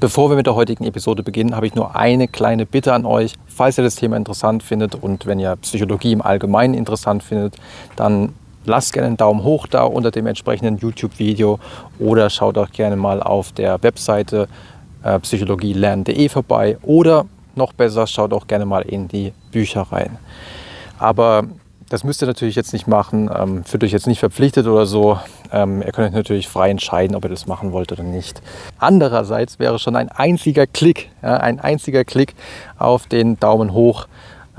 Bevor wir mit der heutigen Episode beginnen, habe ich nur eine kleine Bitte an euch. Falls ihr das Thema interessant findet und wenn ihr Psychologie im Allgemeinen interessant findet, dann lasst gerne einen Daumen hoch da unter dem entsprechenden YouTube-Video oder schaut auch gerne mal auf der Webseite äh, psychologielernen.de vorbei oder noch besser, schaut auch gerne mal in die Bücher rein. Aber das müsst ihr natürlich jetzt nicht machen, ähm, fühlt euch jetzt nicht verpflichtet oder so. Ähm, ihr könnt euch natürlich frei entscheiden, ob ihr das machen wollt oder nicht. Andererseits wäre schon ein einziger Klick, ja, ein einziger Klick auf den Daumen hoch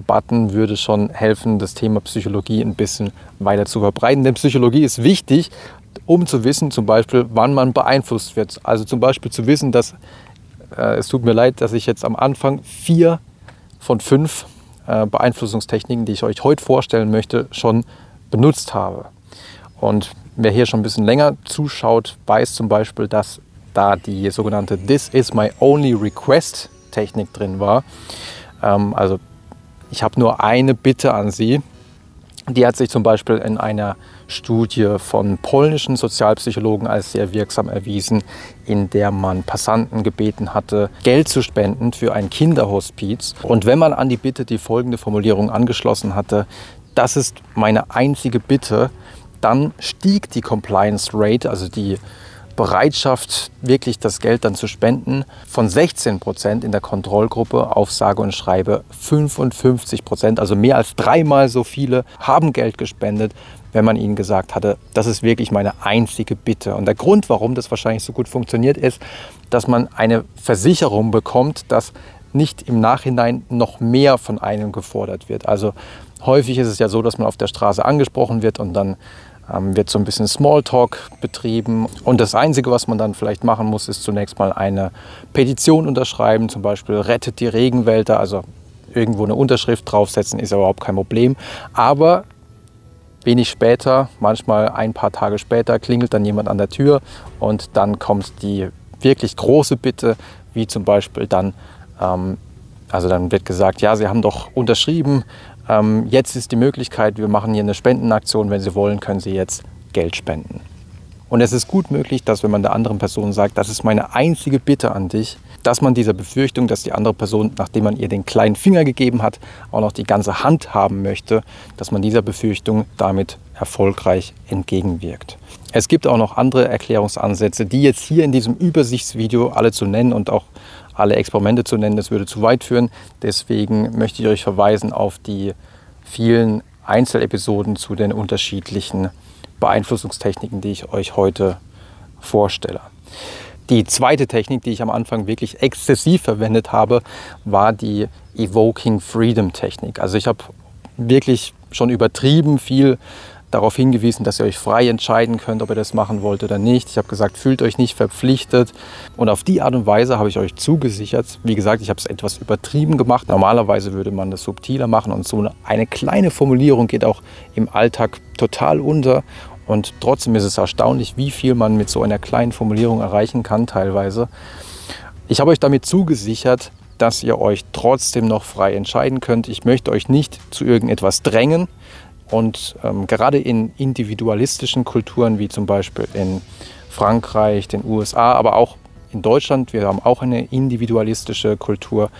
Button würde schon helfen, das Thema Psychologie ein bisschen weiter zu verbreiten. Denn Psychologie ist wichtig, um zu wissen, zum Beispiel, wann man beeinflusst wird. Also zum Beispiel zu wissen, dass äh, es tut mir leid, dass ich jetzt am Anfang vier von fünf äh, Beeinflussungstechniken, die ich euch heute vorstellen möchte, schon benutzt habe. Und wer hier schon ein bisschen länger zuschaut, weiß zum Beispiel, dass da die sogenannte This is my only request Technik drin war. Ähm, also ich habe nur eine Bitte an Sie. Die hat sich zum Beispiel in einer Studie von polnischen Sozialpsychologen als sehr wirksam erwiesen, in der man Passanten gebeten hatte, Geld zu spenden für ein Kinderhospiz. Und wenn man an die Bitte die folgende Formulierung angeschlossen hatte, das ist meine einzige Bitte, dann stieg die Compliance Rate, also die Bereitschaft, wirklich das Geld dann zu spenden, von 16 Prozent in der Kontrollgruppe auf sage und schreibe 55 Prozent, also mehr als dreimal so viele haben Geld gespendet, wenn man ihnen gesagt hatte, das ist wirklich meine einzige Bitte. Und der Grund, warum das wahrscheinlich so gut funktioniert, ist, dass man eine Versicherung bekommt, dass nicht im Nachhinein noch mehr von einem gefordert wird. Also häufig ist es ja so, dass man auf der Straße angesprochen wird und dann wird so ein bisschen Smalltalk betrieben. Und das Einzige, was man dann vielleicht machen muss, ist zunächst mal eine Petition unterschreiben, zum Beispiel rettet die Regenwälder, also irgendwo eine Unterschrift draufsetzen, ist überhaupt kein Problem. Aber wenig später, manchmal ein paar Tage später, klingelt dann jemand an der Tür und dann kommt die wirklich große Bitte, wie zum Beispiel dann, ähm, also dann wird gesagt, ja, Sie haben doch unterschrieben, ähm, jetzt ist die Möglichkeit, wir machen hier eine Spendenaktion. Wenn Sie wollen, können Sie jetzt Geld spenden. Und es ist gut möglich, dass wenn man der anderen Person sagt, das ist meine einzige Bitte an dich, dass man dieser Befürchtung, dass die andere Person, nachdem man ihr den kleinen Finger gegeben hat, auch noch die ganze Hand haben möchte, dass man dieser Befürchtung damit erfolgreich entgegenwirkt. Es gibt auch noch andere Erklärungsansätze, die jetzt hier in diesem Übersichtsvideo alle zu nennen und auch alle Experimente zu nennen, das würde zu weit führen. Deswegen möchte ich euch verweisen auf die vielen Einzelepisoden zu den unterschiedlichen Beeinflussungstechniken, die ich euch heute vorstelle. Die zweite Technik, die ich am Anfang wirklich exzessiv verwendet habe, war die Evoking Freedom Technik. Also ich habe wirklich schon übertrieben viel darauf hingewiesen, dass ihr euch frei entscheiden könnt, ob ihr das machen wollt oder nicht. Ich habe gesagt, fühlt euch nicht verpflichtet. Und auf die Art und Weise habe ich euch zugesichert. Wie gesagt, ich habe es etwas übertrieben gemacht. Normalerweise würde man das subtiler machen und so eine kleine Formulierung geht auch im Alltag total unter. Und trotzdem ist es erstaunlich, wie viel man mit so einer kleinen Formulierung erreichen kann teilweise. Ich habe euch damit zugesichert, dass ihr euch trotzdem noch frei entscheiden könnt. Ich möchte euch nicht zu irgendetwas drängen. Und ähm, gerade in individualistischen Kulturen wie zum Beispiel in Frankreich, den USA, aber auch in Deutschland, wir haben auch eine individualistische Kultur.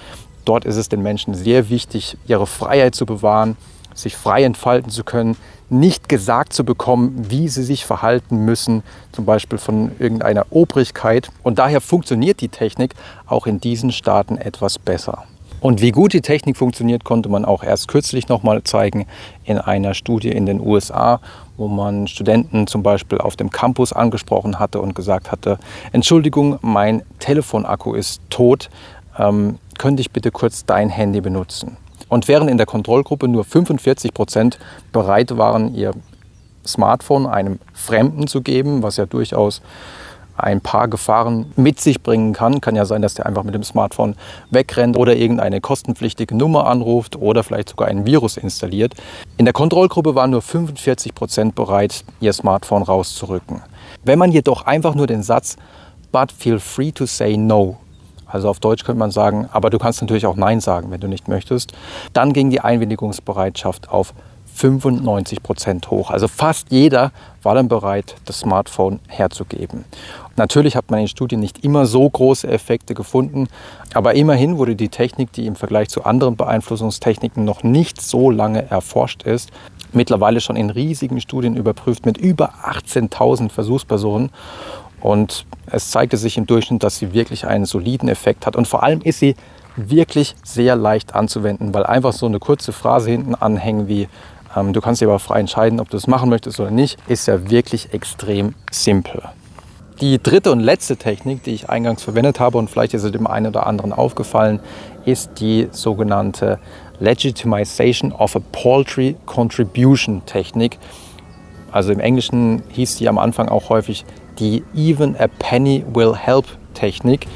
Dort ist es den Menschen sehr wichtig, ihre Freiheit zu bewahren, sich frei entfalten zu können, nicht gesagt zu bekommen, wie sie sich verhalten müssen, zum Beispiel von irgendeiner Obrigkeit. Und daher funktioniert die Technik auch in diesen Staaten etwas besser. Und wie gut die Technik funktioniert, konnte man auch erst kürzlich nochmal zeigen in einer Studie in den USA, wo man Studenten zum Beispiel auf dem Campus angesprochen hatte und gesagt hatte, Entschuldigung, mein Telefonakku ist tot, ähm, könnte ich bitte kurz dein Handy benutzen? Und während in der Kontrollgruppe nur 45 Prozent bereit waren, ihr Smartphone einem Fremden zu geben, was ja durchaus ein paar Gefahren mit sich bringen kann. Kann ja sein, dass der einfach mit dem Smartphone wegrennt oder irgendeine kostenpflichtige Nummer anruft oder vielleicht sogar ein Virus installiert. In der Kontrollgruppe waren nur 45 Prozent bereit, ihr Smartphone rauszurücken. Wenn man jedoch einfach nur den Satz But feel free to say no also auf Deutsch könnte man sagen, aber du kannst natürlich auch Nein sagen, wenn du nicht möchtest. Dann ging die Einwilligungsbereitschaft auf 95 Prozent hoch. Also fast jeder war dann bereit, das Smartphone herzugeben. Natürlich hat man in Studien nicht immer so große Effekte gefunden, aber immerhin wurde die Technik, die im Vergleich zu anderen Beeinflussungstechniken noch nicht so lange erforscht ist, mittlerweile schon in riesigen Studien überprüft mit über 18.000 Versuchspersonen. Und es zeigte sich im Durchschnitt, dass sie wirklich einen soliden Effekt hat. Und vor allem ist sie wirklich sehr leicht anzuwenden, weil einfach so eine kurze Phrase hinten anhängen wie du kannst dir aber frei entscheiden, ob du es machen möchtest oder nicht, ist ja wirklich extrem simpel. Die dritte und letzte Technik, die ich eingangs verwendet habe und vielleicht ist es dem einen oder anderen aufgefallen, ist die sogenannte Legitimization of a Poultry Contribution Technik. Also im Englischen hieß die am Anfang auch häufig die Even a Penny Will Help Technik.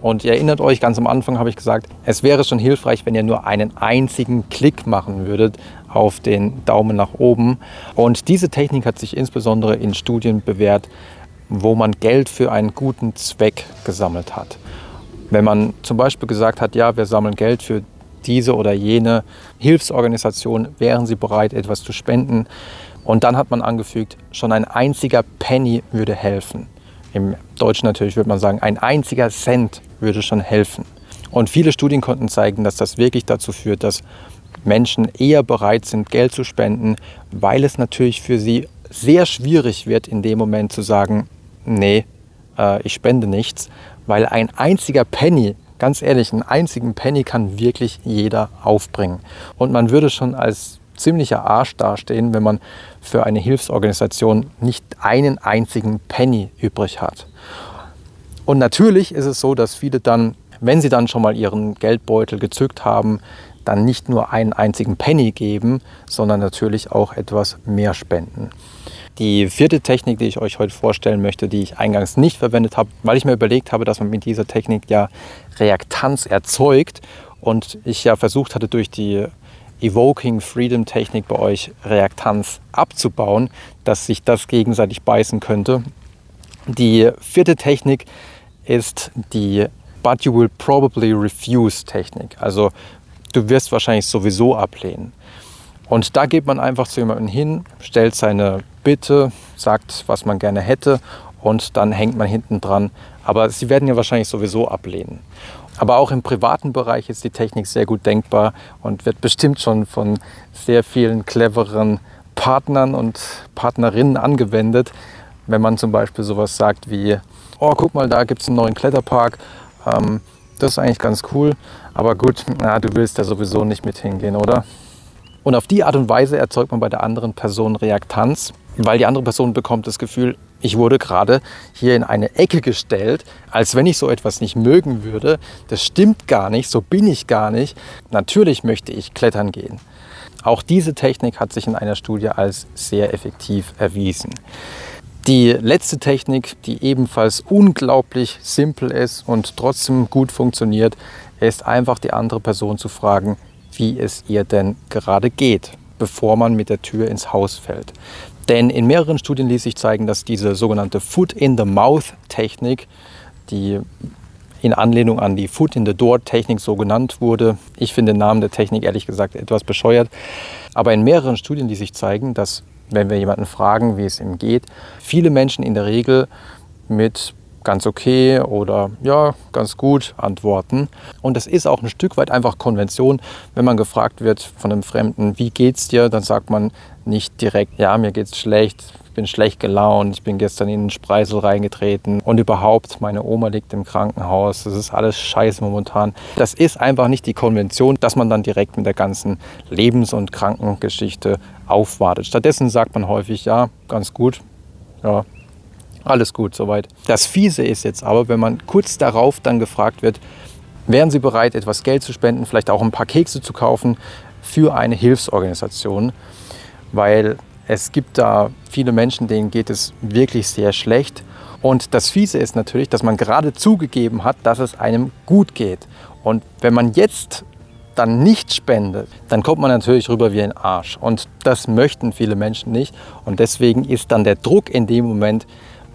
Und ihr erinnert euch, ganz am Anfang habe ich gesagt, es wäre schon hilfreich, wenn ihr nur einen einzigen Klick machen würdet auf den Daumen nach oben. Und diese Technik hat sich insbesondere in Studien bewährt, wo man Geld für einen guten Zweck gesammelt hat. Wenn man zum Beispiel gesagt hat, ja, wir sammeln Geld für diese oder jene Hilfsorganisation, wären sie bereit, etwas zu spenden. Und dann hat man angefügt, schon ein einziger Penny würde helfen. Im Deutschen natürlich würde man sagen, ein einziger Cent würde schon helfen. Und viele Studien konnten zeigen, dass das wirklich dazu führt, dass Menschen eher bereit sind, Geld zu spenden, weil es natürlich für sie sehr schwierig wird, in dem Moment zu sagen, nee, äh, ich spende nichts, weil ein einziger Penny, ganz ehrlich, einen einzigen Penny kann wirklich jeder aufbringen. Und man würde schon als ziemlicher Arsch dastehen, wenn man für eine Hilfsorganisation nicht einen einzigen Penny übrig hat. Und natürlich ist es so, dass viele dann, wenn sie dann schon mal ihren Geldbeutel gezückt haben, dann nicht nur einen einzigen Penny geben, sondern natürlich auch etwas mehr spenden. Die vierte Technik, die ich euch heute vorstellen möchte, die ich eingangs nicht verwendet habe, weil ich mir überlegt habe, dass man mit dieser Technik ja Reaktanz erzeugt und ich ja versucht hatte, durch die Evoking Freedom Technik bei euch Reaktanz abzubauen, dass sich das gegenseitig beißen könnte. Die vierte Technik ist die But you will probably refuse Technik. Also du wirst wahrscheinlich sowieso ablehnen. Und da geht man einfach zu jemandem hin, stellt seine Bitte, sagt, was man gerne hätte und dann hängt man hinten dran. Aber sie werden ja wahrscheinlich sowieso ablehnen. Aber auch im privaten Bereich ist die Technik sehr gut denkbar und wird bestimmt schon von sehr vielen cleveren Partnern und Partnerinnen angewendet. Wenn man zum Beispiel sowas sagt wie, oh, guck mal, da gibt es einen neuen Kletterpark. Ähm, das ist eigentlich ganz cool. Aber gut, na, du willst ja sowieso nicht mit hingehen, oder? Und auf die Art und Weise erzeugt man bei der anderen Person Reaktanz, weil die andere Person bekommt das Gefühl, ich wurde gerade hier in eine Ecke gestellt, als wenn ich so etwas nicht mögen würde. Das stimmt gar nicht, so bin ich gar nicht. Natürlich möchte ich klettern gehen. Auch diese Technik hat sich in einer Studie als sehr effektiv erwiesen. Die letzte Technik, die ebenfalls unglaublich simpel ist und trotzdem gut funktioniert, ist einfach die andere Person zu fragen, wie es ihr denn gerade geht, bevor man mit der Tür ins Haus fällt. Denn in mehreren Studien ließ sich zeigen, dass diese sogenannte Foot in the Mouth Technik, die in Anlehnung an die Foot in the Door Technik so genannt wurde. Ich finde den Namen der Technik ehrlich gesagt etwas bescheuert. Aber in mehreren Studien ließ sich zeigen, dass wenn wir jemanden fragen, wie es ihm geht, viele Menschen in der Regel mit ganz okay oder ja, ganz gut antworten. Und das ist auch ein Stück weit einfach Konvention. Wenn man gefragt wird von einem Fremden, wie geht's dir, dann sagt man nicht direkt, ja, mir geht's schlecht, ich bin schlecht gelaunt, ich bin gestern in den Spreisel reingetreten und überhaupt, meine Oma liegt im Krankenhaus, das ist alles scheiße momentan. Das ist einfach nicht die Konvention, dass man dann direkt mit der ganzen Lebens- und Krankengeschichte aufwartet. Stattdessen sagt man häufig, ja, ganz gut, ja, alles gut soweit. Das Fiese ist jetzt aber, wenn man kurz darauf dann gefragt wird, wären Sie bereit, etwas Geld zu spenden, vielleicht auch ein paar Kekse zu kaufen für eine Hilfsorganisation, weil es gibt da viele Menschen, denen geht es wirklich sehr schlecht. Und das Fiese ist natürlich, dass man gerade zugegeben hat, dass es einem gut geht. Und wenn man jetzt dann nicht spendet, dann kommt man natürlich rüber wie ein Arsch. Und das möchten viele Menschen nicht. Und deswegen ist dann der Druck in dem Moment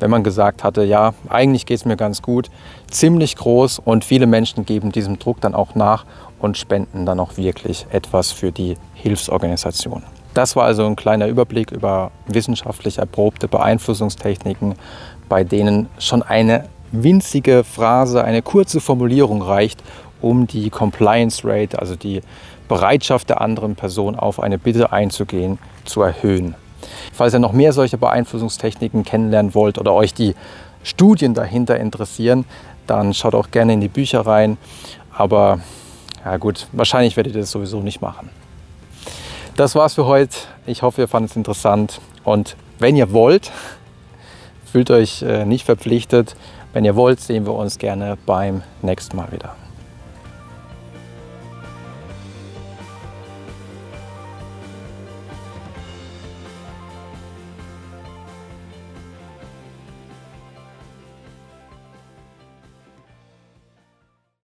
wenn man gesagt hatte, ja, eigentlich geht es mir ganz gut, ziemlich groß und viele Menschen geben diesem Druck dann auch nach und spenden dann auch wirklich etwas für die Hilfsorganisation. Das war also ein kleiner Überblick über wissenschaftlich erprobte Beeinflussungstechniken, bei denen schon eine winzige Phrase, eine kurze Formulierung reicht, um die Compliance Rate, also die Bereitschaft der anderen Person auf eine Bitte einzugehen, zu erhöhen. Falls ihr noch mehr solcher Beeinflussungstechniken kennenlernen wollt oder euch die Studien dahinter interessieren, dann schaut auch gerne in die Bücher rein. Aber ja gut, wahrscheinlich werdet ihr das sowieso nicht machen. Das war's für heute. Ich hoffe, ihr fandet es interessant. Und wenn ihr wollt, fühlt euch äh, nicht verpflichtet. Wenn ihr wollt, sehen wir uns gerne beim nächsten Mal wieder.